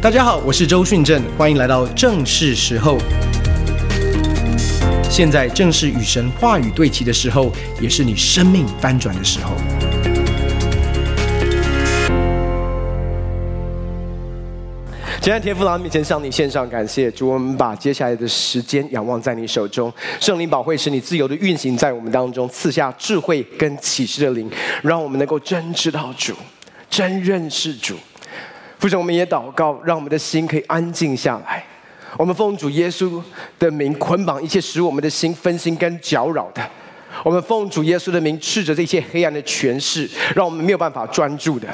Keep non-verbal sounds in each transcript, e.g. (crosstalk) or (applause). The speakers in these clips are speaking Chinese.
大家好，我是周训正，欢迎来到正是时候。现在正是与神话语对齐的时候，也是你生命翻转的时候。今天天父，来到面前向你献上感谢，主，我们把接下来的时间仰望在你手中，圣灵宝会使你自由的运行在我们当中，赐下智慧跟启示的灵，让我们能够真知道主，真认识主。父神，我们也祷告，让我们的心可以安静下来。我们奉主耶稣的名捆绑一切使我们的心分心跟搅扰的。我们奉主耶稣的名斥责这些黑暗的权势，让我们没有办法专注的。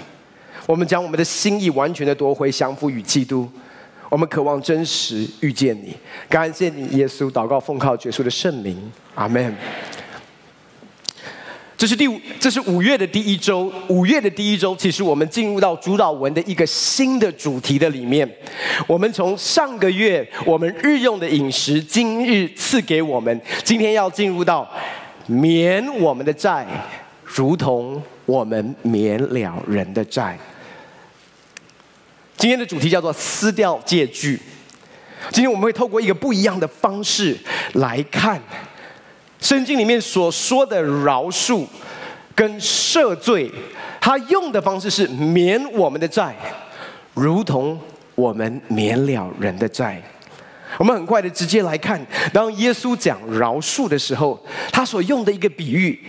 我们将我们的心意完全的夺回，降服于基督。我们渴望真实遇见你。感谢你，耶稣。祷告奉靠耶稣的圣名，阿门。这是第五，这是五月的第一周。五月的第一周，其实我们进入到主导文的一个新的主题的里面。我们从上个月我们日用的饮食，今日赐给我们。今天要进入到免我们的债，如同我们免了人的债。今天的主题叫做撕掉借据。今天我们会透过一个不一样的方式来看。圣经里面所说的饶恕跟赦罪，他用的方式是免我们的债，如同我们免了人的债。我们很快的直接来看，当耶稣讲饶恕的时候，他所用的一个比喻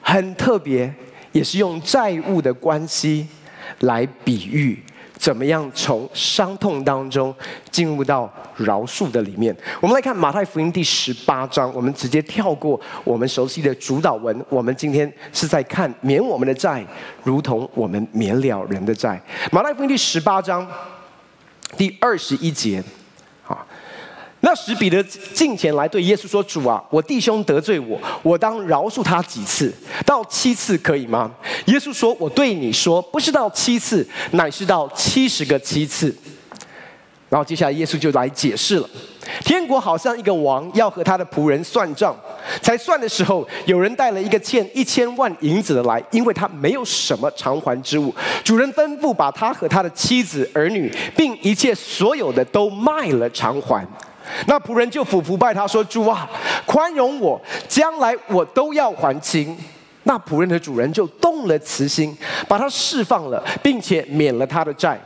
很特别，也是用债务的关系来比喻。怎么样从伤痛当中进入到饶恕的里面？我们来看马太福音第十八章，我们直接跳过我们熟悉的主导文。我们今天是在看免我们的债，如同我们免了人的债。马太福音第十八章第二十一节。那时，彼得近前来对耶稣说：“主啊，我弟兄得罪我，我当饶恕他几次？到七次可以吗？”耶稣说：“我对你说，不是到七次，乃是到七十个七次。”然后接下来耶稣就来解释了：天国好像一个王要和他的仆人算账，才算的时候，有人带了一个欠一千万银子的来，因为他没有什么偿还之物。主人吩咐把他和他的妻子儿女，并一切所有的都卖了偿还。那仆人就俯伏拜他说：“主啊，宽容我，将来我都要还清。”那仆人的主人就动了慈心，把他释放了，并且免了他的债。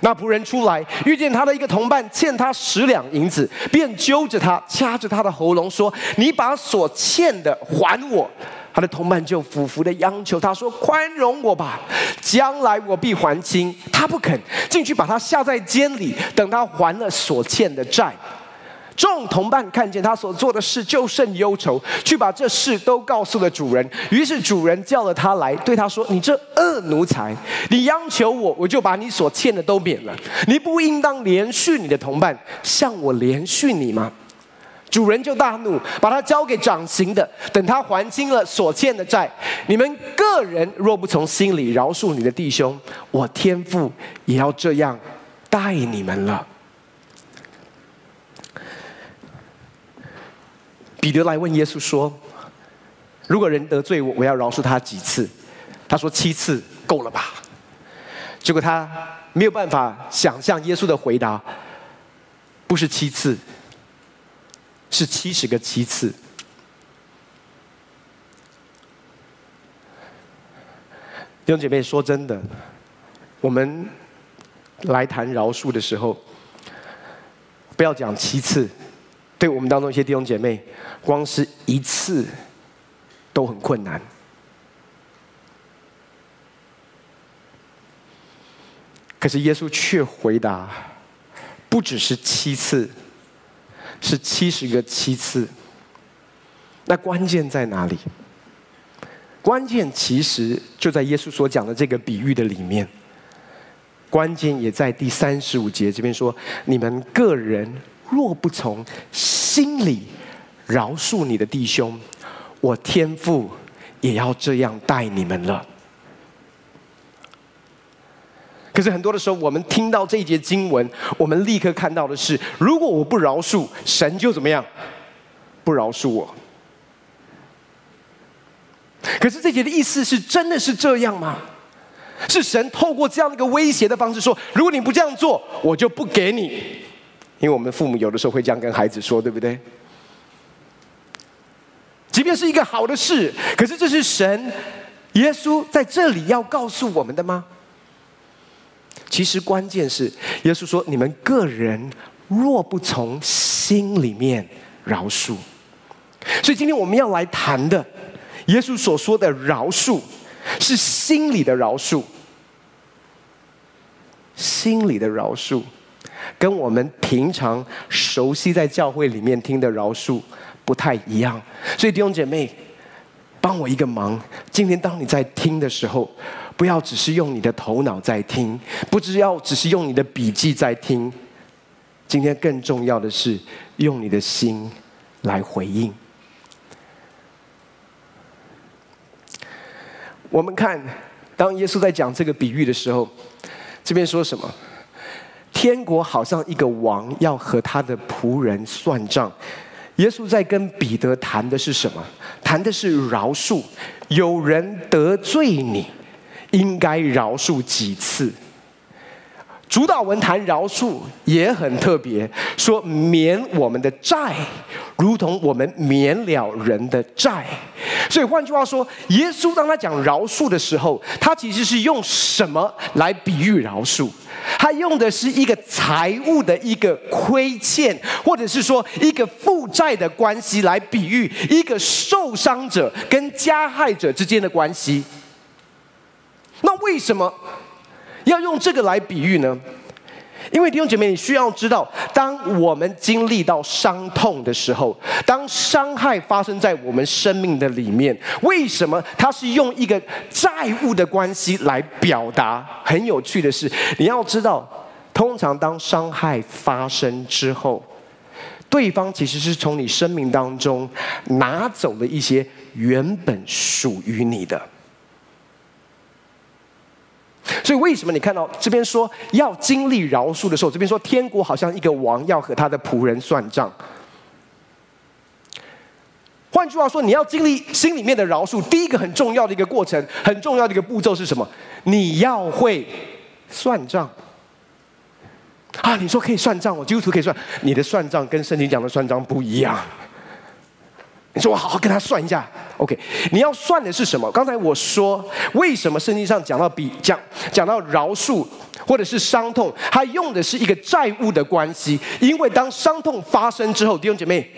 那仆人出来，遇见他的一个同伴欠他十两银子，便揪着他，掐着他的喉咙说：“你把所欠的还我。”他的同伴就俯伏的央求他说：“宽容我吧，将来我必还清。”他不肯，进去把他下在监里，等他还了所欠的债。众同伴看见他所做的事，就甚忧愁，去把这事都告诉了主人。于是主人叫了他来，对他说：“你这恶奴才，你央求我，我就把你所欠的都免了。你不应当连续你的同伴，向我连续你吗？”主人就大怒，把他交给掌刑的，等他还清了所欠的债。你们个人若不从心里饶恕你的弟兄，我天父也要这样待你们了。彼得来问耶稣说：“如果人得罪我，我要饶恕他几次？”他说：“七次够了吧？”结果他没有办法想象耶稣的回答，不是七次，是七十个七次。弟兄姐妹，说真的，我们来谈饶恕的时候，不要讲七次。对我们当中一些弟兄姐妹，光是一次都很困难。可是耶稣却回答，不只是七次，是七十个七次。那关键在哪里？关键其实就在耶稣所讲的这个比喻的里面。关键也在第三十五节这边说：你们个人。若不从心里饶恕你的弟兄，我天父也要这样待你们了。可是很多的时候，我们听到这一节经文，我们立刻看到的是：如果我不饶恕，神就怎么样？不饶恕我。可是这节的意思是真的是这样吗？是神透过这样的一个威胁的方式说：如果你不这样做，我就不给你。因为我们父母有的时候会这样跟孩子说，对不对？即便是一个好的事，可是这是神耶稣在这里要告诉我们的吗？其实关键是耶稣说：你们个人若不从心里面饶恕，所以今天我们要来谈的，耶稣所说的饶恕，是心里的饶恕。心里的饶恕，跟我们平常熟悉在教会里面听的饶恕不太一样。所以弟兄姐妹，帮我一个忙，今天当你在听的时候，不要只是用你的头脑在听，不只要只是用你的笔记在听。今天更重要的是用你的心来回应。我们看，当耶稣在讲这个比喻的时候，这边说什么？天国好像一个王要和他的仆人算账。耶稣在跟彼得谈的是什么？谈的是饶恕。有人得罪你，应该饶恕几次？主导文谈饶恕也很特别，说免我们的债，如同我们免了人的债。所以换句话说，耶稣当他讲饶恕的时候，他其实是用什么来比喻饶恕？他用的是一个财务的一个亏欠，或者是说一个负债的关系来比喻一个受伤者跟加害者之间的关系。那为什么？要用这个来比喻呢？因为弟兄姐妹，你需要知道，当我们经历到伤痛的时候，当伤害发生在我们生命的里面，为什么它是用一个债务的关系来表达？很有趣的是，你要知道，通常当伤害发生之后，对方其实是从你生命当中拿走了一些原本属于你的。所以，为什么你看到这边说要经历饶恕的时候，这边说天国好像一个王要和他的仆人算账。换句话说，你要经历心里面的饶恕，第一个很重要的一个过程，很重要的一个步骤是什么？你要会算账。啊，你说可以算账，我基督徒可以算，你的算账跟圣经讲的算账不一样。你说我好好跟他算一下，OK？你要算的是什么？刚才我说，为什么圣经上讲到比讲讲到饶恕或者是伤痛，他用的是一个债务的关系。因为当伤痛发生之后，弟兄姐妹，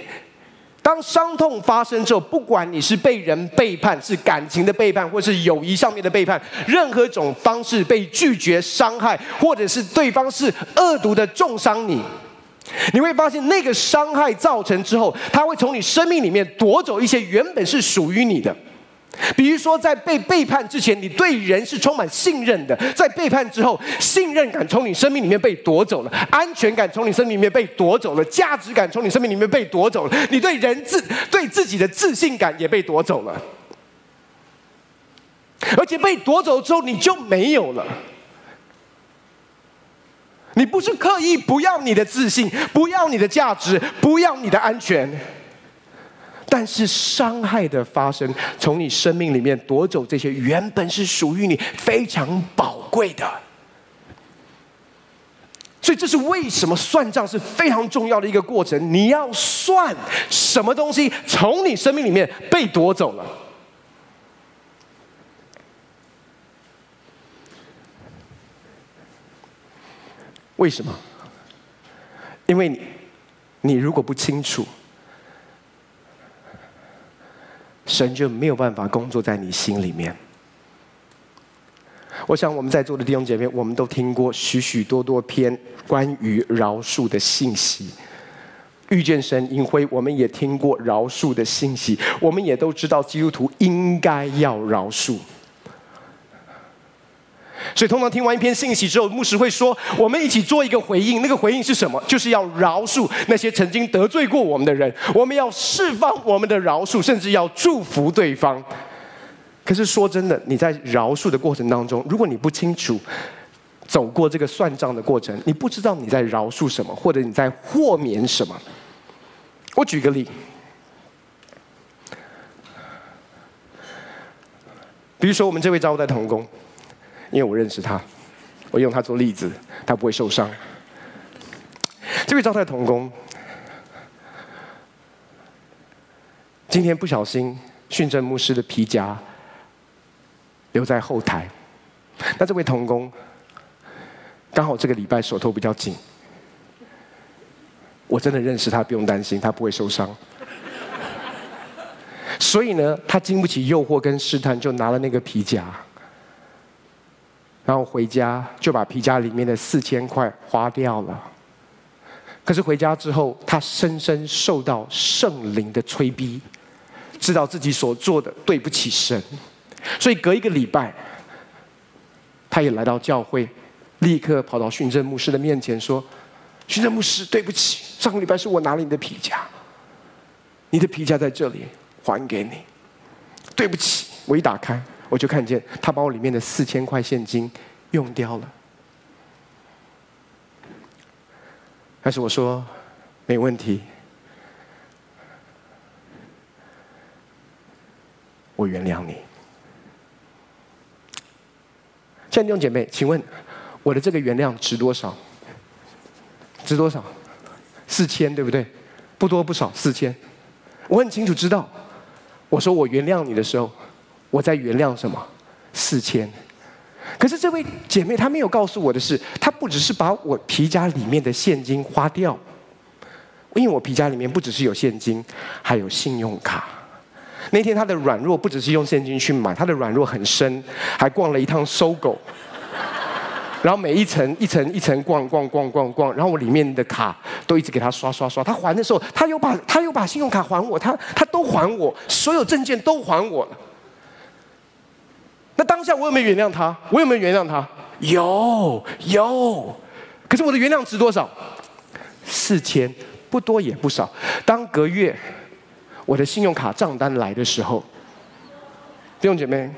当伤痛发生之后，不管你是被人背叛，是感情的背叛，或是友谊上面的背叛，任何一种方式被拒绝、伤害，或者是对方是恶毒的重伤你。你会发现，那个伤害造成之后，他会从你生命里面夺走一些原本是属于你的。比如说，在被背叛之前，你对人是充满信任的；在背叛之后，信任感从你生命里面被夺走了，安全感从你生命里面被夺走了，价值感从你生命里面被夺走了，你对人自对自己的自信感也被夺走了，而且被夺走之后，你就没有了。你不是刻意不要你的自信，不要你的价值，不要你的安全，但是伤害的发生，从你生命里面夺走这些原本是属于你非常宝贵的，所以这是为什么算账是非常重要的一个过程。你要算什么东西从你生命里面被夺走了。为什么？因为你，你如果不清楚，神就没有办法工作在你心里面。我想我们在座的弟兄姐妹，我们都听过许许多多篇关于饶恕的信息。遇见神营会，我们也听过饶恕的信息，我们也都知道基督徒应该要饶恕。所以，通常听完一篇信息之后，牧师会说：“我们一起做一个回应。那个回应是什么？就是要饶恕那些曾经得罪过我们的人。我们要释放我们的饶恕，甚至要祝福对方。可是说真的，你在饶恕的过程当中，如果你不清楚走过这个算账的过程，你不知道你在饶恕什么，或者你在豁免什么。我举个例，比如说我们这位招待童工。因为我认识他，我用他做例子，他不会受伤。这位招待童工，今天不小心，训政牧师的皮夹留在后台。那这位童工，刚好这个礼拜手头比较紧，我真的认识他，不用担心，他不会受伤。所以呢，他经不起诱惑跟试探，就拿了那个皮夹，然后回家就把皮夹里面的四千块花掉了。可是回家之后，他深深受到圣灵的催逼，知道自己所做的对不起神，所以隔一个礼拜，他也来到教会，立刻跑到训政牧师的面前说：“训政牧师，对不起，上个礼拜是我拿了你的皮夹，你的皮夹在这里。”还给你，对不起。我一打开，我就看见他把我里面的四千块现金用掉了。但是我说没问题，我原谅你。亲爱的弟兄姐妹，请问我的这个原谅值多少？值多少？四千，对不对？不多不少，四千。我很清楚知道。我说我原谅你的时候，我在原谅什么？四千。可是这位姐妹她没有告诉我的是，她不只是把我皮夹里面的现金花掉，因为我皮夹里面不只是有现金，还有信用卡。那天她的软弱不只是用现金去买，她的软弱很深，还逛了一趟搜狗。然后每一层一层一层逛逛逛逛逛，然后我里面的卡都一直给她刷刷刷。她还的时候，她又把她又把信用卡还我，她她都还我，所有证件都还我了。那当下我有没有原谅他？我有没有原谅他？有有。可是我的原谅值多少？四千，不多也不少。当隔月我的信用卡账单来的时候，弟兄姐妹，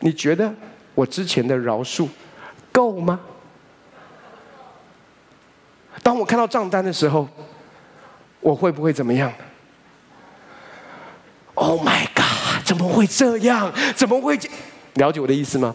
你觉得我之前的饶恕？够吗？当我看到账单的时候，我会不会怎么样？Oh my God！怎么会这样？怎么会这？了解我的意思吗？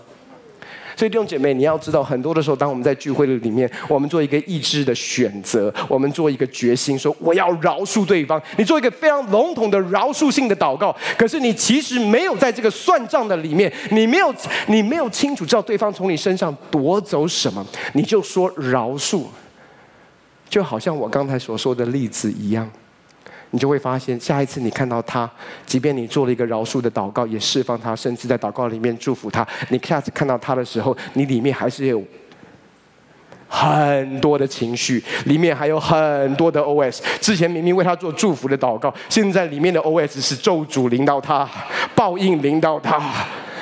所以弟兄姐妹，你要知道，很多的时候，当我们在聚会的里面，我们做一个意志的选择，我们做一个决心，说我要饶恕对方。你做一个非常笼统的饶恕性的祷告，可是你其实没有在这个算账的里面，你没有，你没有清楚知道对方从你身上夺走什么，你就说饶恕，就好像我刚才所说的例子一样。你就会发现，下一次你看到他，即便你做了一个饶恕的祷告，也释放他，甚至在祷告里面祝福他。你下次看到他的时候，你里面还是有很多的情绪，里面还有很多的 OS。之前明明为他做祝福的祷告，现在里面的 OS 是咒诅临到他，报应临到他，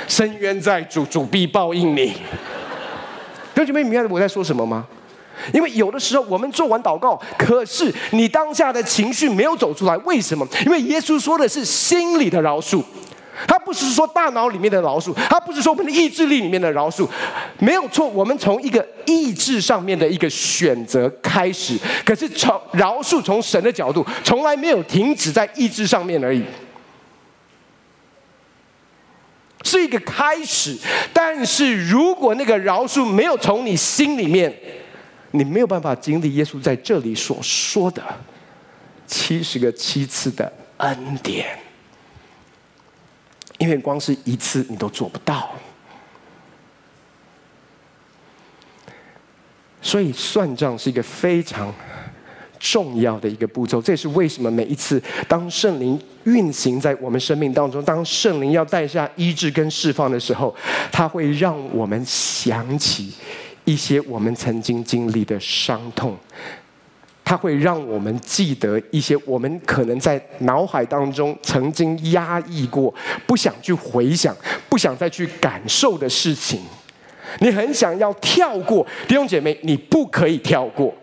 深渊在主，主必报应你。(laughs) 弟兄姐妹，明白我在说什么吗？因为有的时候我们做完祷告，可是你当下的情绪没有走出来，为什么？因为耶稣说的是心里的饶恕，他不是说大脑里面的饶恕，他不是说我们的意志力里面的饶恕，没有错。我们从一个意志上面的一个选择开始，可是从饶恕从神的角度，从来没有停止在意志上面而已，是一个开始。但是如果那个饶恕没有从你心里面，你没有办法经历耶稣在这里所说的七十个七次的恩典，因为光是一次你都做不到，所以算账是一个非常重要的一个步骤。这也是为什么每一次当圣灵运行在我们生命当中，当圣灵要带下医治跟释放的时候，他会让我们想起。一些我们曾经经历的伤痛，它会让我们记得一些我们可能在脑海当中曾经压抑过、不想去回想、不想再去感受的事情。你很想要跳过，弟兄姐妹，你不可以跳过。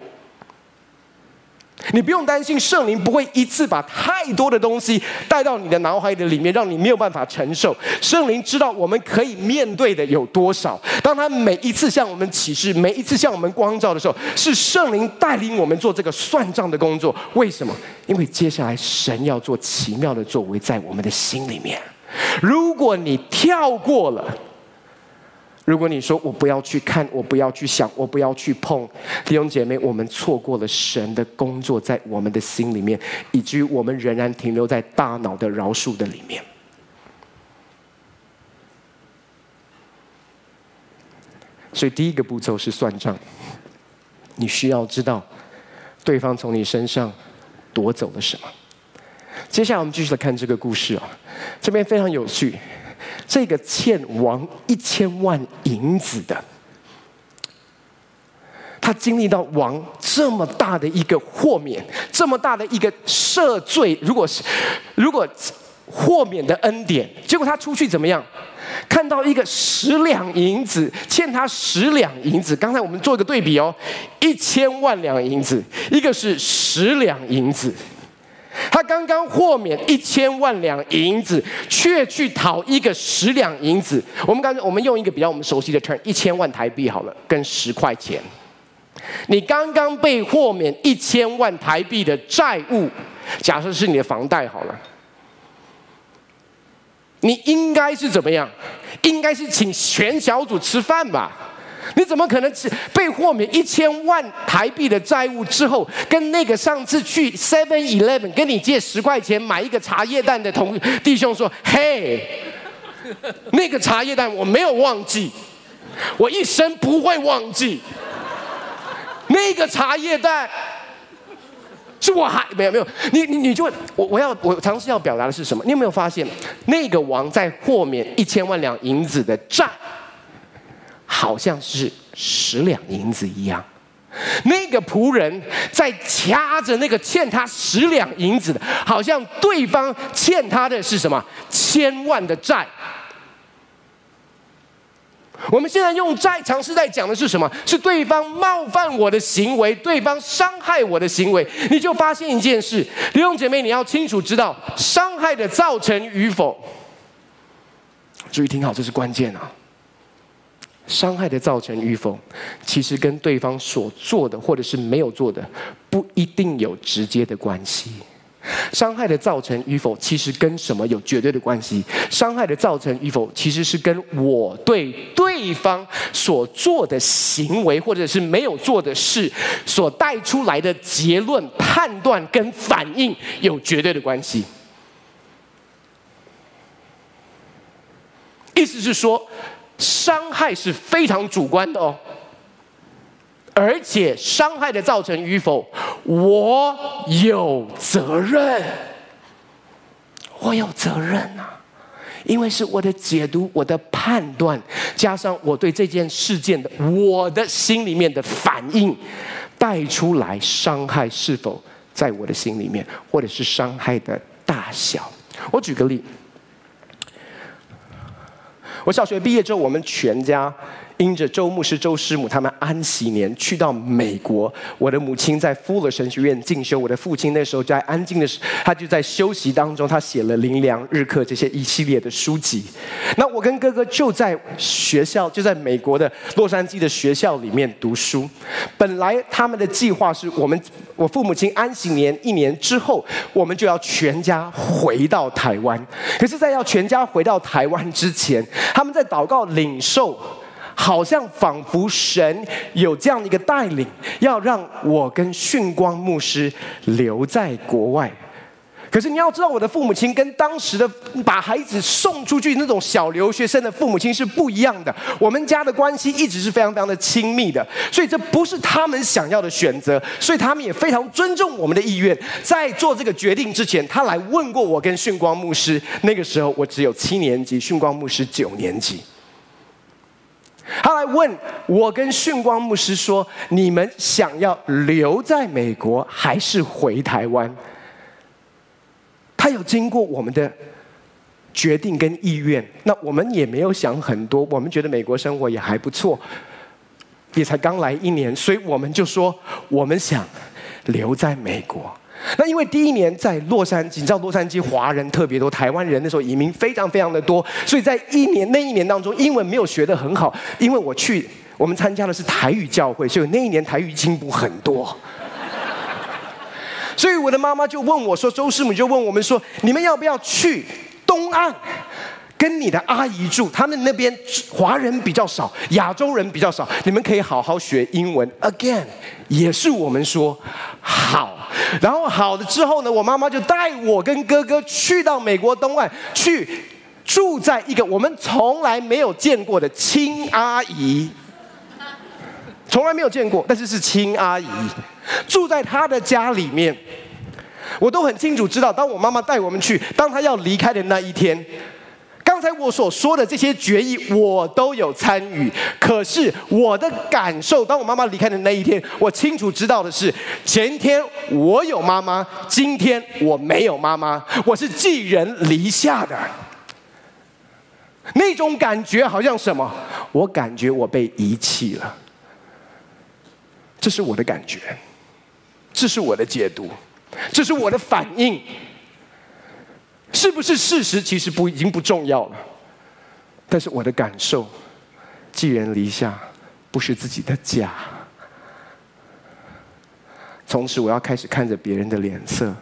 你不用担心，圣灵不会一次把太多的东西带到你的脑海的里面，让你没有办法承受。圣灵知道我们可以面对的有多少。当他每一次向我们启示，每一次向我们光照的时候，是圣灵带领我们做这个算账的工作。为什么？因为接下来神要做奇妙的作为在我们的心里面。如果你跳过了，如果你说我不要去看，我不要去想，我不要去碰，弟兄姐妹，我们错过了神的工作在我们的心里面，以至于我们仍然停留在大脑的饶恕的里面。所以第一个步骤是算账，你需要知道对方从你身上夺走了什么。接下来我们继续来看这个故事啊，这边非常有趣。这个欠王一千万银子的，他经历到王这么大的一个豁免，这么大的一个赦罪，如果是如果豁免的恩典，结果他出去怎么样？看到一个十两银子，欠他十两银子。刚才我们做一个对比哦，一千万两银子，一个是十两银子。他刚刚豁免一千万两银子，却去讨一个十两银子。我们刚才我们用一个比较我们熟悉的 turn，一千万台币好了，跟十块钱。你刚刚被豁免一千万台币的债务，假设是你的房贷好了，你应该是怎么样？应该是请全小组吃饭吧？你怎么可能只被豁免一千万台币的债务之后，跟那个上次去 Seven Eleven 跟你借十块钱买一个茶叶蛋的同弟兄说：“嘿，那个茶叶蛋我没有忘记，我一生不会忘记。那个茶叶蛋是我还没有没有，你你你就我我要我尝试要表达的是什么？你有没有发现那个王在豁免一千万两银子的债？”好像是十两银子一样，那个仆人在掐着那个欠他十两银子的，好像对方欠他的是什么千万的债。我们现在用债，尝试在讲的是什么？是对方冒犯我的行为，对方伤害我的行为。你就发现一件事，弟兄姐妹，你要清楚知道伤害的造成与否。注意听好，这是关键啊！伤害的造成与否，其实跟对方所做的或者是没有做的不一定有直接的关系。伤害的造成与否，其实跟什么有绝对的关系？伤害的造成与否，其实是跟我对对方所做的行为或者是没有做的事所带出来的结论、判断跟反应有绝对的关系。意思是说。伤害是非常主观的哦，而且伤害的造成与否，我有责任，我有责任啊，因为是我的解读、我的判断，加上我对这件事件的我的心里面的反应，带出来伤害是否在我的心里面，或者是伤害的大小。我举个例。我小学毕业之后，我们全家因着周牧师、周师母他们安息年去到美国。我的母亲在富勒神学院进修，我的父亲那时候在安静的时，他就在休息当中，他写了《灵粮日课》这些一系列的书籍。那我跟哥哥就在学校，就在美国的洛杉矶的学校里面读书。本来他们的计划是我们，我父母亲安息年一年之后，我们就要全家回到台湾。可是，在要全家回到台湾之前，他们在祷告领受。好像仿佛神有这样的一个带领，要让我跟训光牧师留在国外。可是你要知道，我的父母亲跟当时的把孩子送出去那种小留学生的父母亲是不一样的。我们家的关系一直是非常非常的亲密的，所以这不是他们想要的选择，所以他们也非常尊重我们的意愿。在做这个决定之前，他来问过我跟训光牧师。那个时候我只有七年级，训光牧师九年级。他来问我跟训光牧师说：“你们想要留在美国还是回台湾？”他有经过我们的决定跟意愿，那我们也没有想很多，我们觉得美国生活也还不错，也才刚来一年，所以我们就说我们想留在美国。那因为第一年在洛杉矶，你知道洛杉矶华人特别多，台湾人那时候移民非常非常的多，所以在一年那一年当中，英文没有学得很好。因为我去，我们参加的是台语教会，所以那一年台语进步很多。所以我的妈妈就问我说：“周师母就问我们说，你们要不要去东岸跟你的阿姨住，他们那边华人比较少，亚洲人比较少，你们可以好好学英文。Again，也是我们说好，然后好了之后呢，我妈妈就带我跟哥哥去到美国东岸去住在一个我们从来没有见过的亲阿姨。从来没有见过，但是是亲阿姨，住在她的家里面，我都很清楚知道。当我妈妈带我们去，当她要离开的那一天，刚才我所说的这些决议，我都有参与。可是我的感受，当我妈妈离开的那一天，我清楚知道的是，前天我有妈妈，今天我没有妈妈，我是寄人篱下的。那种感觉好像什么？我感觉我被遗弃了。这是我的感觉，这是我的解读，这是我的反应，是不是事实？其实不已经不重要了。但是我的感受，寄人篱下，不是自己的家。从此我要开始看着别人的脸色，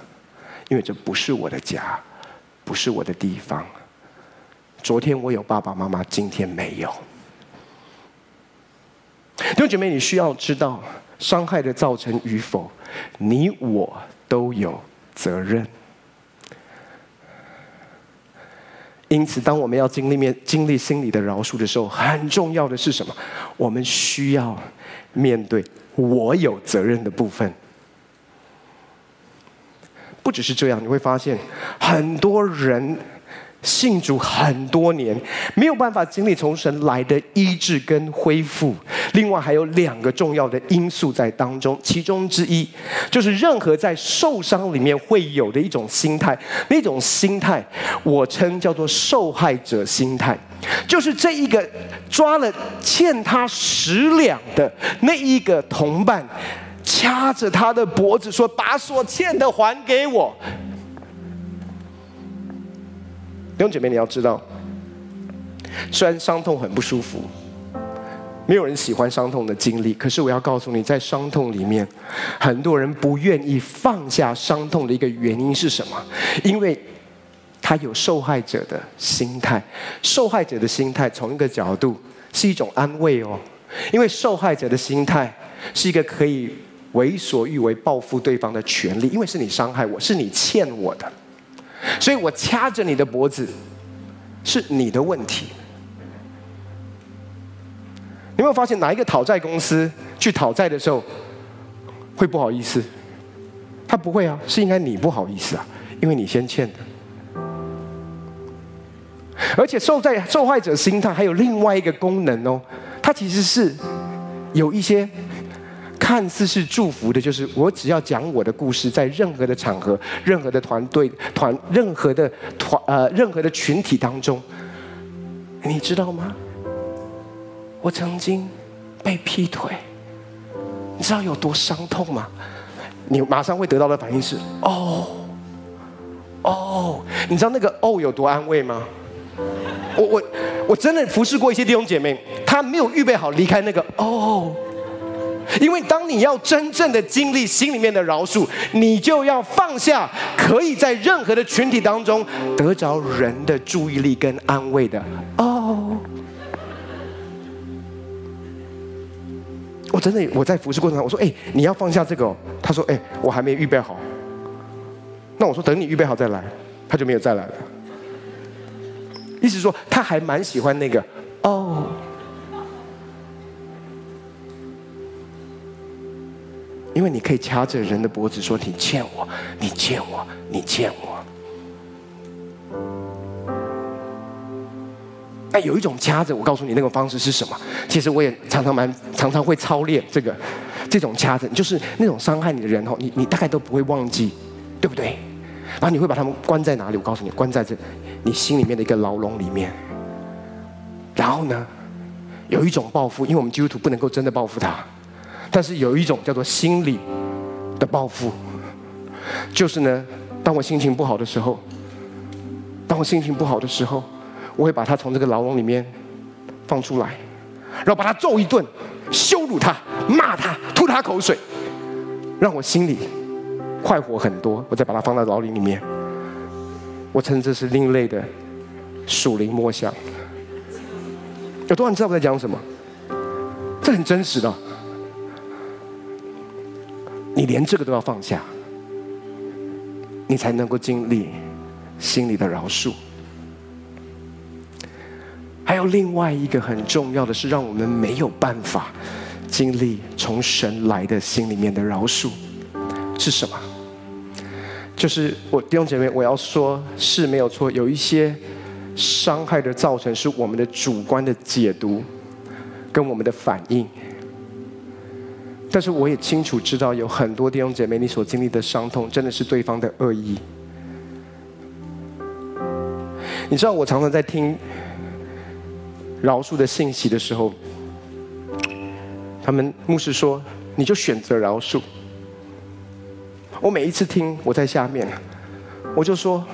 因为这不是我的家，不是我的地方。昨天我有爸爸妈妈，今天没有。弟兄姐妹，你需要知道。伤害的造成与否，你我都有责任。因此，当我们要经历面经历心理的饶恕的时候，很重要的是什么？我们需要面对我有责任的部分。不只是这样，你会发现很多人。信主很多年，没有办法经历从神来的医治跟恢复。另外还有两个重要的因素在当中，其中之一就是任何在受伤里面会有的一种心态，那种心态我称叫做受害者心态，就是这一个抓了欠他十两的那一个同伴，掐着他的脖子说：“把所欠的还给我。”弟兄姐妹，你要知道，虽然伤痛很不舒服，没有人喜欢伤痛的经历。可是我要告诉你，在伤痛里面，很多人不愿意放下伤痛的一个原因是什么？因为他有受害者的心态。受害者的心态，从一个角度是一种安慰哦，因为受害者的心态是一个可以为所欲为、报复对方的权利，因为是你伤害我，是你欠我的。所以我掐着你的脖子，是你的问题。你有没有发现哪一个讨债公司去讨债的时候会不好意思？他不会啊，是应该你不好意思啊，因为你先欠的。而且受在受害者心态还有另外一个功能哦，它其实是有一些。看似是祝福的，就是我只要讲我的故事，在任何的场合、任何的团队、团、任何的团、呃、任何的群体当中，你知道吗？我曾经被劈腿，你知道有多伤痛吗？你马上会得到的反应是哦，哦，你知道那个哦有多安慰吗？我我我真的服侍过一些弟兄姐妹，他没有预备好离开那个哦。因为当你要真正的经历心里面的饶恕，你就要放下可以在任何的群体当中得着人的注意力跟安慰的哦。我真的我在服侍过程中，我说：“哎，你要放下这个哦。”他说：“哎，我还没预备好。”那我说：“等你预备好再来。”他就没有再来了。意思说他还蛮喜欢那个哦。因为你可以掐着人的脖子说：“你欠我，你欠我，你欠我。”那有一种掐着，我告诉你那个方式是什么？其实我也常常蛮常常会操练这个这种掐着，就是那种伤害你的人哦，你你大概都不会忘记，对不对？然后你会把他们关在哪里？我告诉你，关在这你心里面的一个牢笼里面。然后呢，有一种报复，因为我们基督徒不能够真的报复他。但是有一种叫做心理的报复，就是呢，当我心情不好的时候，当我心情不好的时候，我会把他从这个牢笼里面放出来，然后把他揍一顿，羞辱他，骂他，吐他口水，让我心里快活很多，我再把他放到牢里里面。我称这是另类的属灵摸象。有多少人知道我在讲什么？这很真实的。你连这个都要放下，你才能够经历心里的饶恕。还有另外一个很重要的是，让我们没有办法经历从神来的心里面的饶恕，是什么？就是我弟兄姐妹，我要说，是没有错，有一些伤害的造成是我们的主观的解读跟我们的反应。但是我也清楚知道，有很多弟兄姐妹，你所经历的伤痛，真的是对方的恶意。你知道，我常常在听。饶恕的信息的时候，他们牧师说：“你就选择饶恕。”我每一次听，我在下面，我就说：“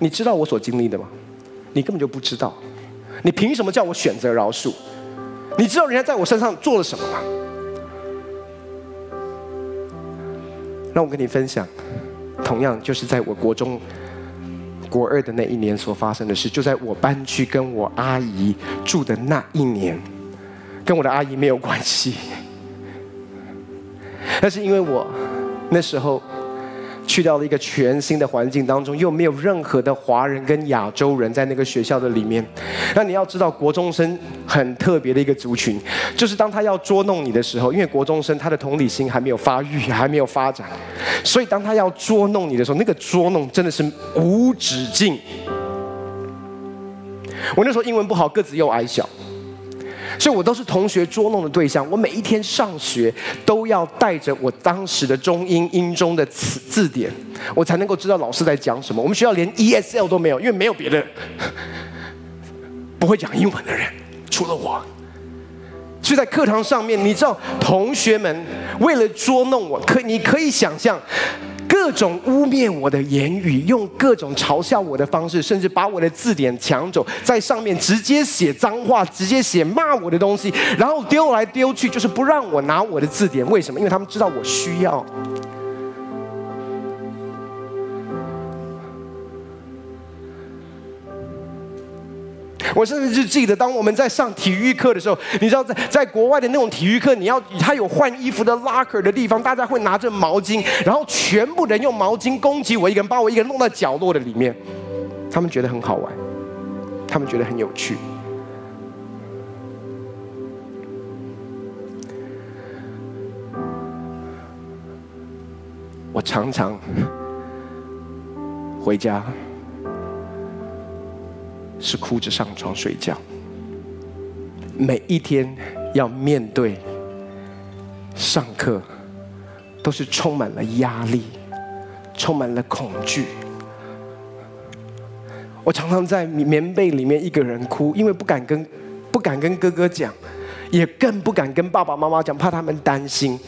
你知道我所经历的吗？你根本就不知道。你凭什么叫我选择饶恕？你知道人家在我身上做了什么吗？”让我跟你分享，同样就是在我国中。国二的那一年所发生的事，就在我搬去跟我阿姨住的那一年，跟我的阿姨没有关系，(laughs) 但是因为我那时候。去到了一个全新的环境当中，又没有任何的华人跟亚洲人在那个学校的里面。那你要知道，国中生很特别的一个族群，就是当他要捉弄你的时候，因为国中生他的同理心还没有发育，还没有发展，所以当他要捉弄你的时候，那个捉弄真的是无止境。我那时候英文不好，个子又矮小。所以我都是同学捉弄的对象。我每一天上学都要带着我当时的中英英中的词字典，我才能够知道老师在讲什么。我们学校连 ESL 都没有，因为没有别的 (laughs) 不会讲英文的人，除了我。就在课堂上面，你知道，同学们为了捉弄我，可你可以想象。各种污蔑我的言语，用各种嘲笑我的方式，甚至把我的字典抢走，在上面直接写脏话，直接写骂我的东西，然后丢来丢去，就是不让我拿我的字典。为什么？因为他们知道我需要。我甚至记得，当我们在上体育课的时候，你知道在，在国外的那种体育课，你要他有换衣服的 locker 的地方，大家会拿着毛巾，然后全部人用毛巾攻击我一个人，把我一个人弄到角落的里面。他们觉得很好玩，他们觉得很有趣。我常常回家。是哭着上床睡觉，每一天要面对上课，都是充满了压力，充满了恐惧。我常常在棉被里面一个人哭，因为不敢跟不敢跟哥哥讲，也更不敢跟爸爸妈妈讲，怕他们担心。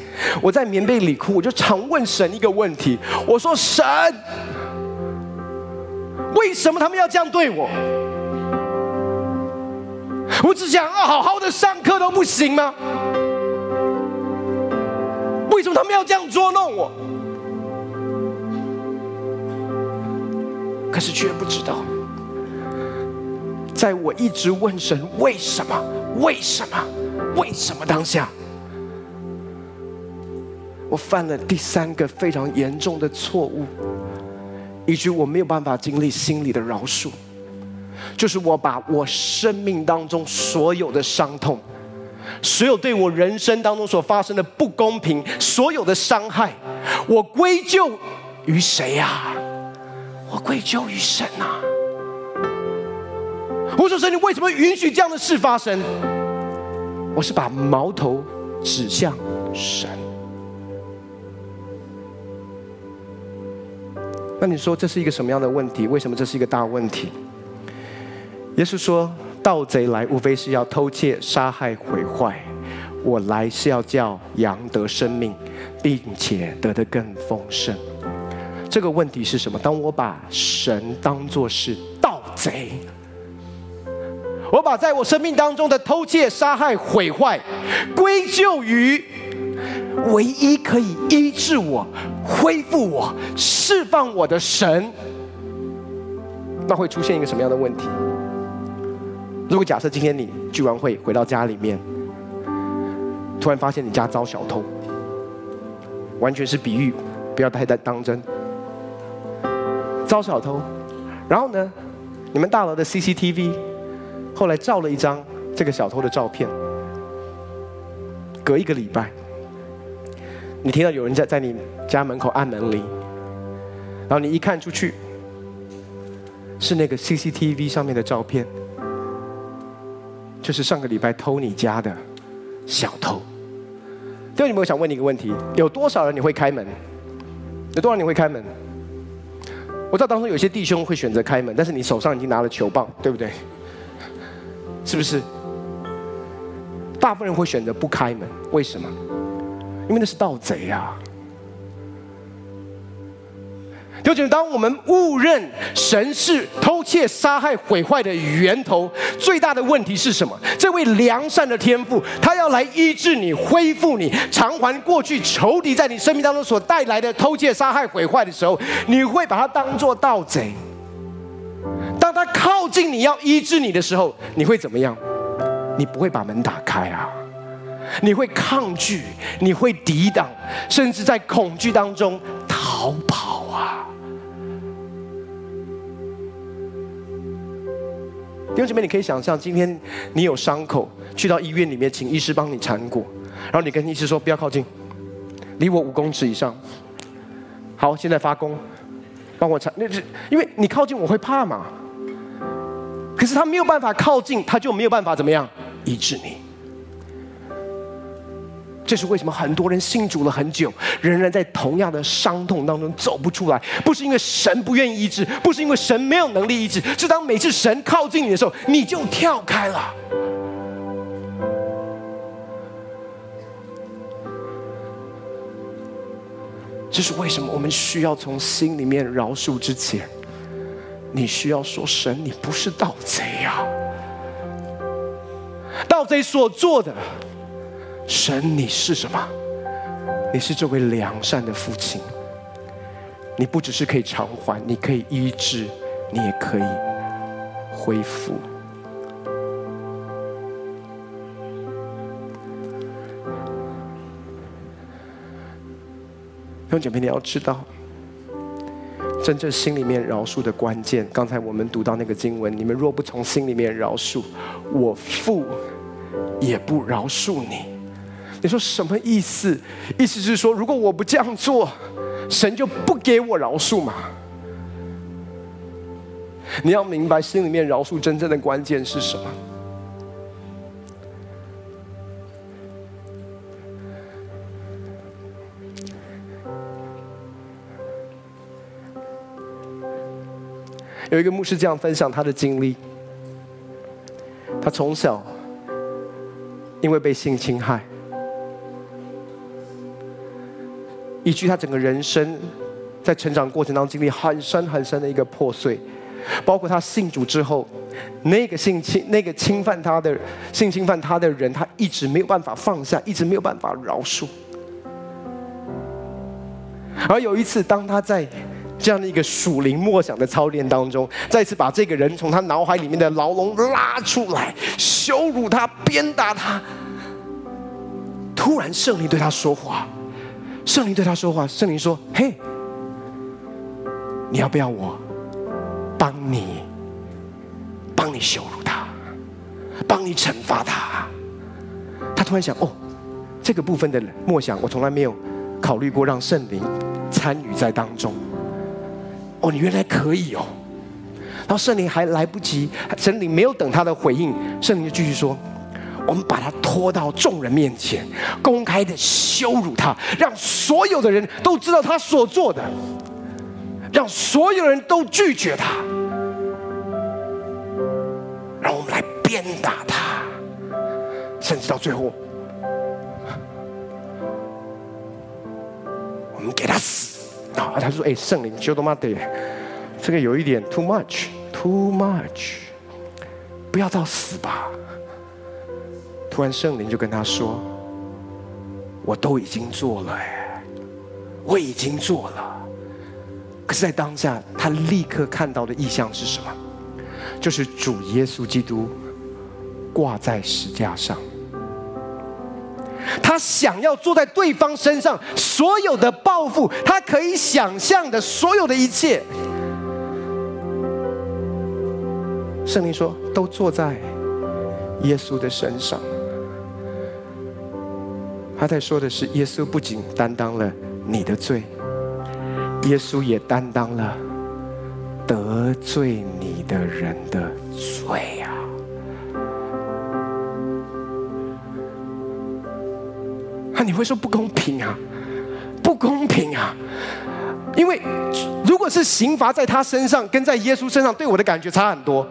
我在棉被里哭，我就常问神一个问题：我说神，为什么他们要这样对我？我只想要好好的上课都不行吗？为什么他们要这样捉弄我？可是却不知道，在我一直问神为什么、为什么、为什么当下，我犯了第三个非常严重的错误，以及我没有办法经历心里的饶恕。就是我把我生命当中所有的伤痛，所有对我人生当中所发生的不公平，所有的伤害，我归咎于谁呀？我归咎于神呐！我说神，你为什么允许这样的事发生？我是把矛头指向神。那你说这是一个什么样的问题？为什么这是一个大问题？耶稣说：“盗贼来，无非是要偷窃、杀害、毁坏。我来是要叫羊得生命，并且得的更丰盛。”这个问题是什么？当我把神当作是盗贼，我把在我生命当中的偷窃、杀害、毁坏归咎于唯一可以医治我、恢复我、释放我的神，那会出现一个什么样的问题？如果假设今天你聚完会回到家里面，突然发现你家遭小偷，完全是比喻，不要太当真。遭小偷，然后呢，你们大楼的 CCTV 后来照了一张这个小偷的照片。隔一个礼拜，你听到有人在在你家门口按门铃，然后你一看出去，是那个 CCTV 上面的照片，就是上个礼拜偷你家的小偷。对，你们，我想问你一个问题：有多少人你会开门？有多少人你会开门？我知道当中有些弟兄会选择开门，但是你手上已经拿了球棒，对不对？是不是？大部分人会选择不开门，为什么？因为那是盗贼啊！就觉得当我们误认神是偷窃、杀害、毁坏的源头，最大的问题是什么？这位良善的天父，他要来医治你、恢复你、偿还过去仇敌在你生命当中所带来的偷窃、杀害、毁坏的时候，你会把他当作盗贼。当他靠近你要医治你的时候，你会怎么样？你不会把门打开啊！你会抗拒，你会抵挡，甚至在恐惧当中逃跑啊！因为这边，你可以想象，今天你有伤口，去到医院里面，请医师帮你缠裹，然后你跟医师说：“不要靠近，离我五公尺以上。”好，现在发功，帮我缠。那是因为你靠近我会怕嘛？可是他没有办法靠近，他就没有办法怎么样医治你。这是为什么很多人信主了很久，仍然在同样的伤痛当中走不出来？不是因为神不愿意医治，不是因为神没有能力医治，是当每次神靠近你的时候，你就跳开了。这是为什么我们需要从心里面饶恕之前，你需要说：“神，你不是盗贼呀！盗贼所做的。”神，你是什么？你是这位良善的父亲。你不只是可以偿还，你可以医治，你也可以恢复。弟兄姐妹，你要知道，真正心里面饶恕的关键。刚才我们读到那个经文：你们若不从心里面饶恕，我父也不饶恕你。你说什么意思？意思是说，如果我不这样做，神就不给我饶恕吗？你要明白，心里面饶恕真正的关键是什么？有一个牧师这样分享他的经历：他从小因为被性侵害。以至于他整个人生在成长过程当中经历很深很深的一个破碎，包括他信主之后，那个性侵、那个侵犯他的性侵犯他的人，他一直没有办法放下，一直没有办法饶恕。而有一次，当他在这样的一个属灵默想的操练当中，再次把这个人从他脑海里面的牢笼拉出来，羞辱他、鞭打他，突然圣灵对他说话。圣灵对他说话，圣灵说：“嘿，你要不要我帮你，帮你羞辱他，帮你惩罚他？”他突然想：“哦，这个部分的默想，我从来没有考虑过让圣灵参与在当中。哦，你原来可以哦。”然后圣灵还来不及，圣灵没有等他的回应，圣灵就继续说。我们把他拖到众人面前，公开的羞辱他，让所有的人都知道他所做的，让所有人都拒绝他，让我们来鞭打他，甚至到最后，我们给他死。啊，他说：“哎，圣灵，就他妈的，这个有一点 too much，too much，不要到死吧。”突然，圣灵就跟他说：“我都已经做了，哎，我已经做了。可是，在当下，他立刻看到的异象是什么？就是主耶稣基督挂在石架上。他想要坐在对方身上，所有的报复，他可以想象的所有的一切。圣灵说，都坐在耶稣的身上。他在说的是，耶稣不仅担当了你的罪，耶稣也担当了得罪你的人的罪啊。那你会说不公平啊？不公平啊！因为如果是刑罚在他身上，跟在耶稣身上，对我的感觉差很多，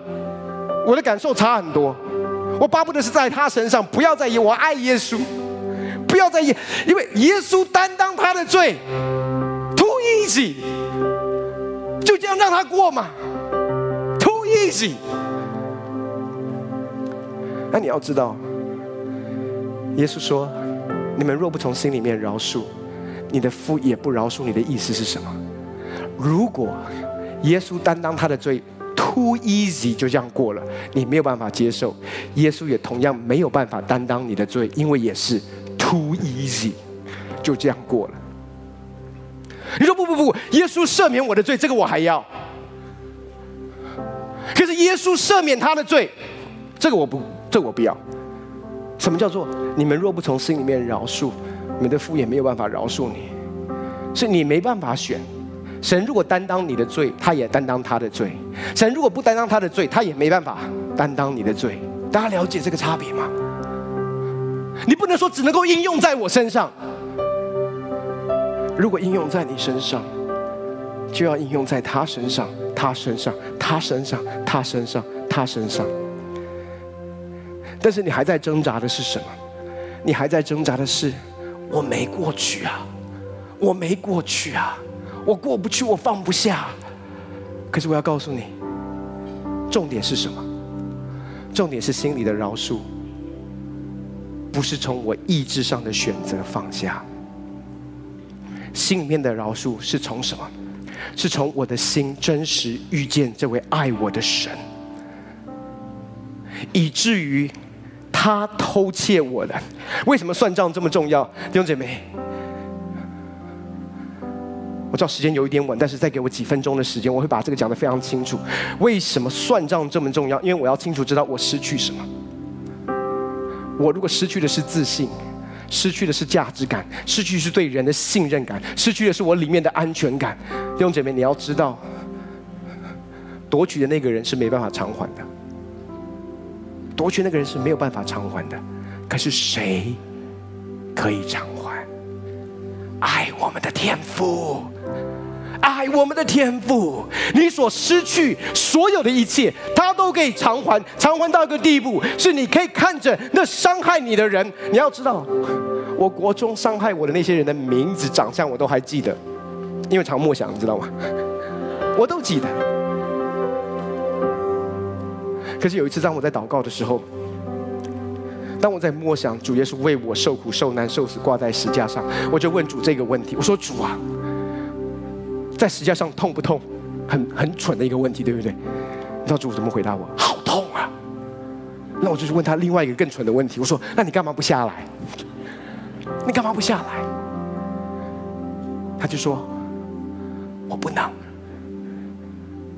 我的感受差很多。我巴不得是在他身上，不要在意。我爱耶稣，不要在意，因为耶稣担当他的罪，too easy，就这样让他过嘛，too easy。那你要知道，耶稣说。你们若不从心里面饶恕，你的父也不饶恕你的意思是什么？如果耶稣担当他的罪，too easy 就这样过了，你没有办法接受，耶稣也同样没有办法担当你的罪，因为也是 too easy 就这样过了。你说不不不，耶稣赦免我的罪，这个我还要。可是耶稣赦免他的罪，这个我不，这我不要。什么叫做你们若不从心里面饶恕，你们的父也没有办法饶恕你，是你没办法选。神如果担当你的罪，他也担当他的罪；神如果不担当他的罪，他也没办法担当你的罪。大家了解这个差别吗？你不能说只能够应用在我身上，如果应用在你身上，就要应用在他身上，他身上，他身上，他身上，他身上。但是你还在挣扎的是什么？你还在挣扎的是，我没过去啊，我没过去啊，我过不去，我放不下。可是我要告诉你，重点是什么？重点是心里的饶恕，不是从我意志上的选择放下。心里面的饶恕是从什么？是从我的心真实遇见这位爱我的神，以至于。他偷窃我的，为什么算账这么重要？弟兄姐妹，我知道时间有一点晚，但是再给我几分钟的时间，我会把这个讲得非常清楚。为什么算账这么重要？因为我要清楚知道我失去什么。我如果失去的是自信，失去的是价值感，失去是对人的信任感，失去的是我里面的安全感。弟兄姐妹，你要知道，夺取的那个人是没办法偿还的。夺取那个人是没有办法偿还的，可是谁可以偿还？爱我们的天父，爱我们的天父，你所失去所有的一切，他都可以偿还，偿还到一个地步，是你可以看着那伤害你的人。你要知道，我国中伤害我的那些人的名字、长相，我都还记得，因为常默想，你知道吗？(laughs) 我都记得。可是有一次，当我在祷告的时候，当我在默想主耶稣为我受苦受难受死挂在石架上，我就问主这个问题：我说主啊，在石架上痛不痛？很很蠢的一个问题，对不对？你知道主怎么回答我？好痛啊！那我就去问他另外一个更蠢的问题：我说，那你干嘛不下来？你干嘛不下来？他就说，我不能，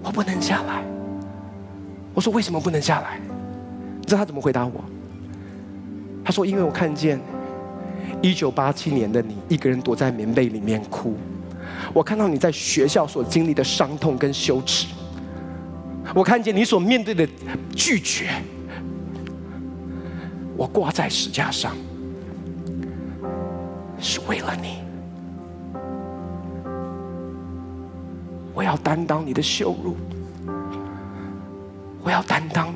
我不能下来。我说：“为什么不能下来？”你知道他怎么回答我？他说：“因为我看见一九八七年的你一个人躲在棉被里面哭，我看到你在学校所经历的伤痛跟羞耻，我看见你所面对的拒绝，我挂在石架上是为了你，我要担当你的羞辱。”我要担当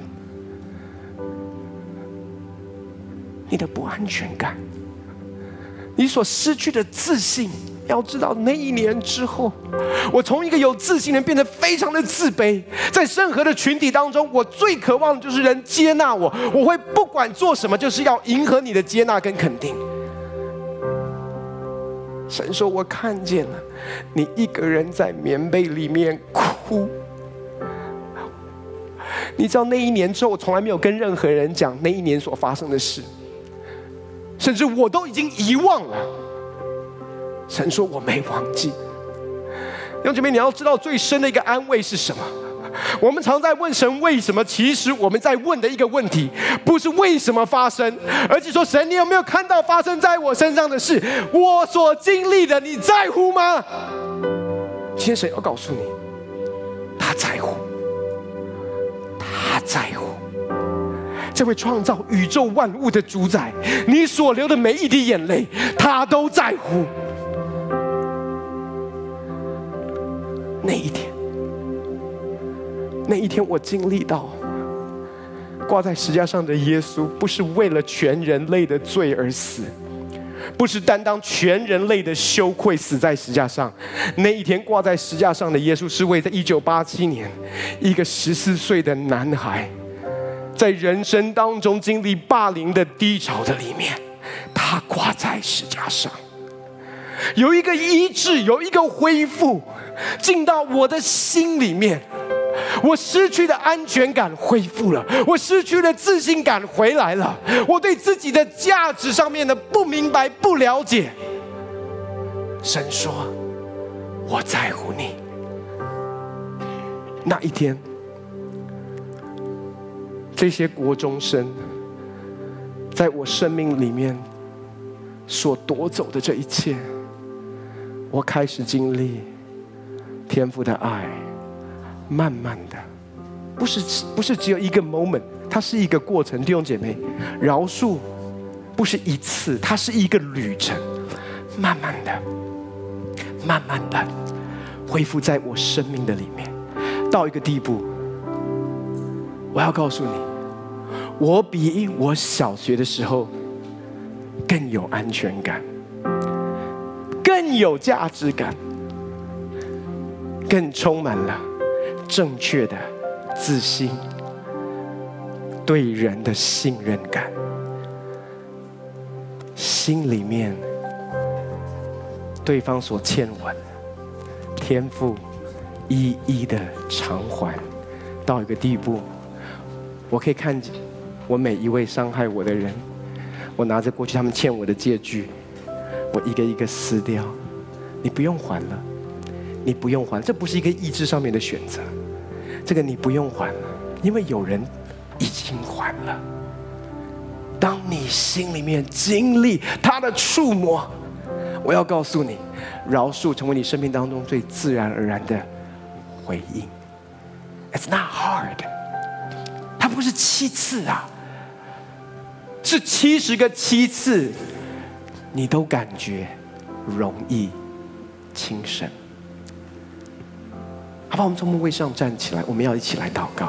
你的不安全感，你所失去的自信。要知道，那一年之后，我从一个有自信的人变得非常的自卑。在任何的群体当中，我最渴望的就是人接纳我。我会不管做什么，就是要迎合你的接纳跟肯定。神说：“我看见了你一个人在棉被里面哭。”你知道那一年之后，我从来没有跟任何人讲那一年所发生的事，甚至我都已经遗忘了。神说我没忘记。弟兄姐妹，你要知道最深的一个安慰是什么？我们常在问神为什么，其实我们在问的一个问题，不是为什么发生，而是说神，你有没有看到发生在我身上的事？我所经历的，你在乎吗？今天神要告诉你，他在乎，他在乎。这位创造宇宙万物的主宰，你所流的每一滴眼泪，他都在乎。那一天。那一天，我经历到挂在石架上的耶稣，不是为了全人类的罪而死，不是担当全人类的羞愧死在石架上。那一天挂在石架上的耶稣，是为在一九八七年，一个十四岁的男孩，在人生当中经历霸凌的低潮的里面，他挂在石架上，有一个医治，有一个恢复，进到我的心里面。我失去的安全感恢复了，我失去的自信感回来了，我对自己的价值上面的不明白、不了解。神说：“我在乎你。”那一天，这些国中生在我生命里面所夺走的这一切，我开始经历天父的爱。慢慢的，不是不是只有一个 moment，它是一个过程。弟兄姐妹，饶恕不是一次，它是一个旅程。慢慢的，慢慢的恢复在我生命的里面，到一个地步，我要告诉你，我比我小学的时候更有安全感，更有价值感，更充满了。正确的自信，对人的信任感，心里面对方所欠我的，天赋一一的偿还，到一个地步，我可以看见我每一位伤害我的人，我拿着过去他们欠我的借据，我一个一个撕掉，你不用还了，你不用还，这不是一个意志上面的选择。这个你不用还，因为有人已经还了。当你心里面经历他的触摸，我要告诉你，饶恕成为你生命当中最自然而然的回应。It's not hard，它不是七次啊，是七十个七次，你都感觉容易轻省。好，我们从墓位上站起来，我们要一起来祷告。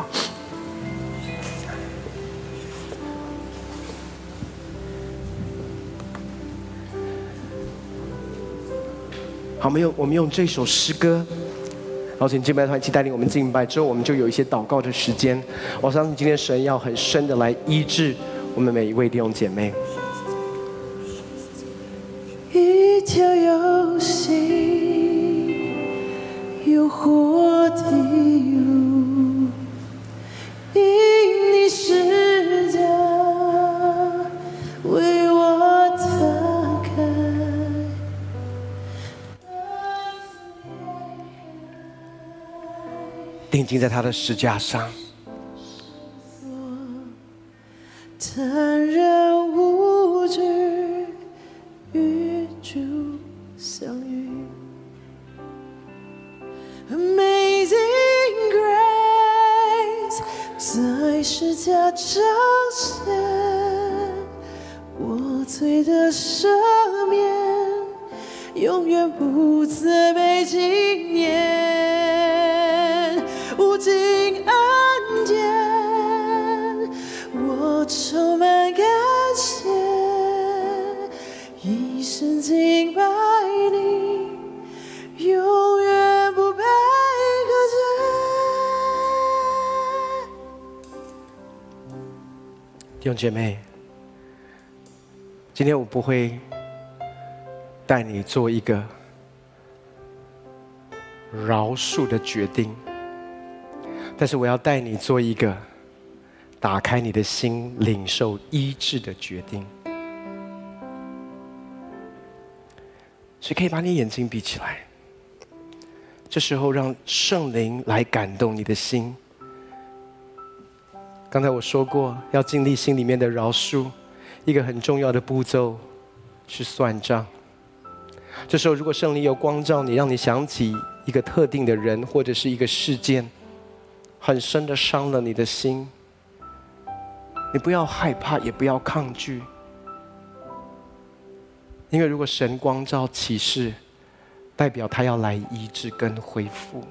好，我们用我们用这首诗歌，邀请敬拜团一起带领我们敬拜，之后我们就有一些祷告的时间。我相信今天神要很深的来医治我们每一位弟兄姐妹。一条游戏。有火的石架上。是假装先我醉的赦免永远不再被纪念弟兄。姐妹，今天我不会带你做一个饶恕的决定，但是我要带你做一个打开你的心，领受医治的决定。所以可以把你眼睛闭起来，这时候让圣灵来感动你的心。刚才我说过，要经历心里面的饶恕，一个很重要的步骤是算账。这时候，如果圣灵有光照你，让你想起一个特定的人或者是一个事件，很深的伤了你的心，你不要害怕，也不要抗拒，因为如果神光照启示，代表他要来医治跟恢复。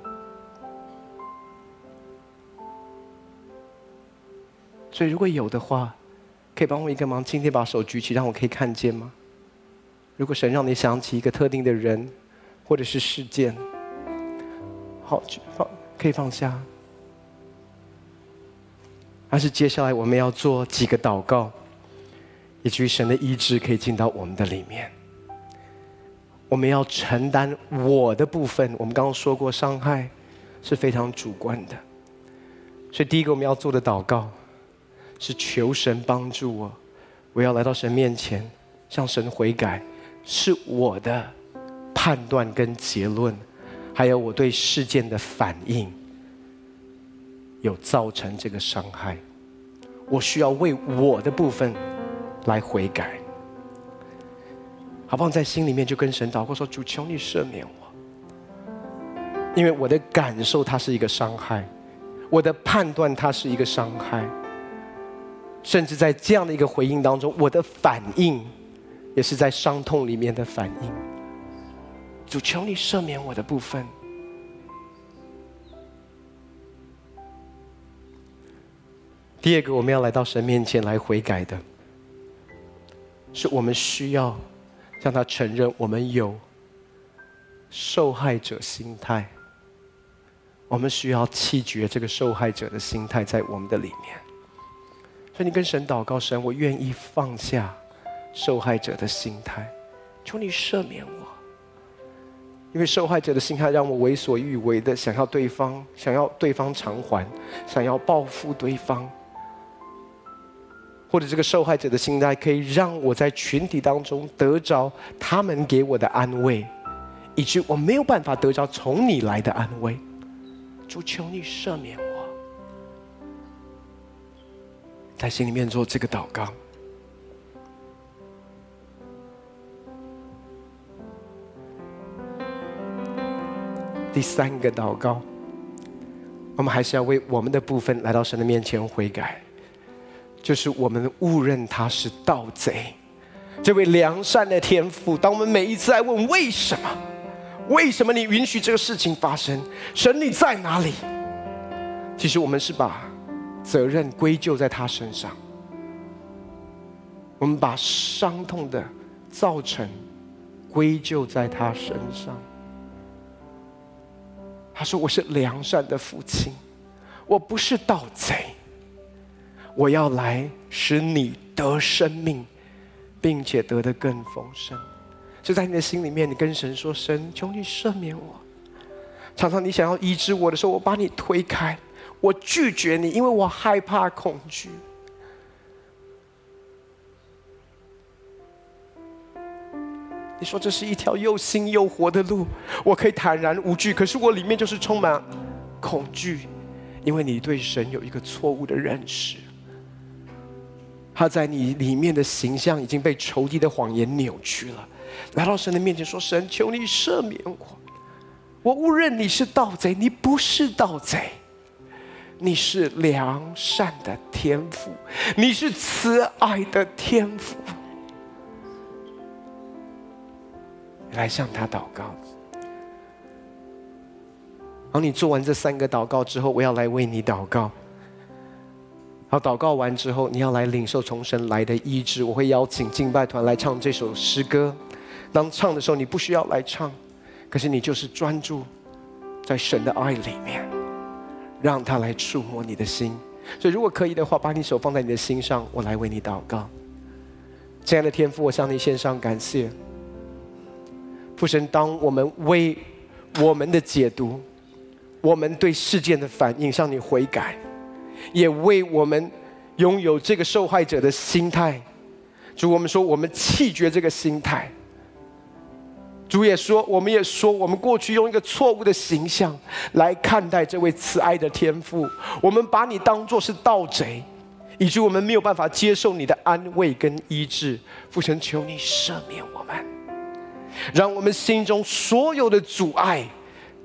所以，如果有的话，可以帮我一个忙，今天把手举起，让我可以看见吗？如果神让你想起一个特定的人，或者是事件，好，放可以放下。但是接下来我们要做几个祷告，以至于神的医治可以进到我们的里面。我们要承担我的部分。我们刚刚说过，伤害是非常主观的，所以第一个我们要做的祷告是求神帮助我，我要来到神面前，向神悔改。是我的判断跟结论，还有我对事件的反应，有造成这个伤害。我需要为我的部分来悔改，好不好？在心里面就跟神祷告说：“主，求你赦免我，因为我的感受它是一个伤害，我的判断它是一个伤害，甚至在这样的一个回应当中，我的反应。”也是在伤痛里面的反应。主，求你赦免我的部分。第二个，我们要来到神面前来悔改的，是我们需要向他承认我们有受害者心态。我们需要弃绝这个受害者的心态在我们的里面。所以你跟神祷告，神，我愿意放下。受害者的心态，求你赦免我，因为受害者的心态让我为所欲为的想要对方，想要对方偿还，想要报复对方，或者这个受害者的心态可以让我在群体当中得着他们给我的安慰，以致我没有办法得着从你来的安慰。主，求你赦免我，在心里面做这个祷告。第三个祷告，我们还是要为我们的部分来到神的面前悔改，就是我们误认他是盗贼，这位良善的天父。当我们每一次来问为什么，为什么你允许这个事情发生，神你在哪里？其实我们是把责任归咎在他身上，我们把伤痛的造成归咎在他身上。他说：“我是良善的父亲，我不是盗贼。我要来使你得生命，并且得的更丰盛。就在你的心里面，你跟神说：‘神，求你赦免我。’常常你想要医治我的时候，我把你推开，我拒绝你，因为我害怕恐惧。”你说这是一条又新又活的路，我可以坦然无惧。可是我里面就是充满恐惧，因为你对神有一个错误的认识。他在你里面的形象已经被仇敌的谎言扭曲了。来到神的面前说：“神，求你赦免我，我误认你是盗贼，你不是盗贼，你是良善的天赋，你是慈爱的天赋。”来向他祷告。好，你做完这三个祷告之后，我要来为你祷告。好，祷告完之后，你要来领受从神来的医治。我会邀请敬拜团来唱这首诗歌。当唱的时候，你不需要来唱，可是你就是专注在神的爱里面，让他来触摸你的心。所以，如果可以的话，把你手放在你的心上，我来为你祷告。亲爱的天父，我向你献上感谢。父神，当我们为我们的解读，我们对事件的反应向你悔改，也为我们拥有这个受害者的心态。主，我们说，我们弃绝这个心态。主也说，我们也说，我们过去用一个错误的形象来看待这位慈爱的天父，我们把你当作是盗贼，以及我们没有办法接受你的安慰跟医治。父神，求你赦免我们，让我们心中所有的阻碍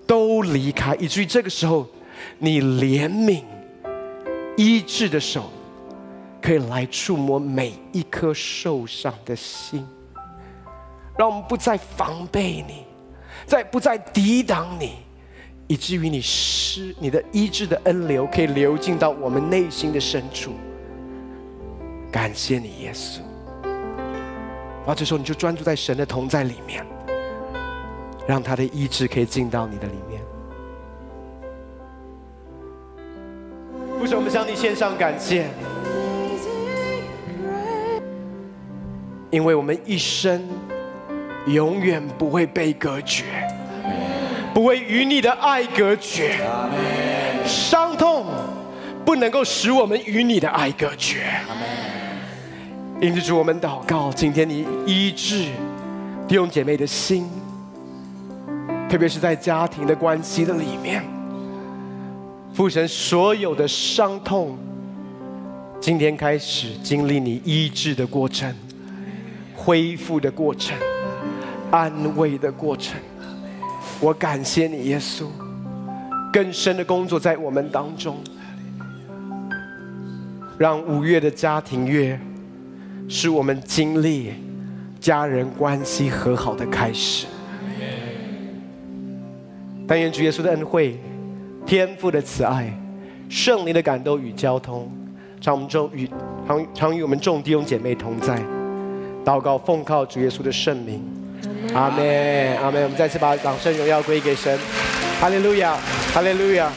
都离开，以至于这个时候，你怜悯、医治的手可以来触摸每一颗受伤的心。让我们不再防备你，再不再抵挡你，以至于你施你的医治的恩流可以流进到我们内心的深处。感谢你，耶稣。然后这时候你就专注在神的同在里面，让他的医治可以进到你的里面。父神，我们向你献上感谢，因为我们一生。永远不会被隔绝，不会与你的爱隔绝。伤痛不能够使我们与你的爱隔绝。因此，主我们祷告，今天你医治弟兄姐妹的心，特别是在家庭的关系的里面，父神所有的伤痛，今天开始经历你医治的过程，恢复的过程。安慰的过程，我感谢你，耶稣，更深的工作在我们当中，让五月的家庭月是我们经历家人关系和好的开始。但愿主耶稣的恩惠、天父的慈爱、圣灵的感动与交通，常我们众与常常与我们众弟兄姐妹同在。祷告奉靠主耶稣的圣名。阿妹，阿妹。我们再次把掌声荣耀归给神，哈利路亚，哈利路亚。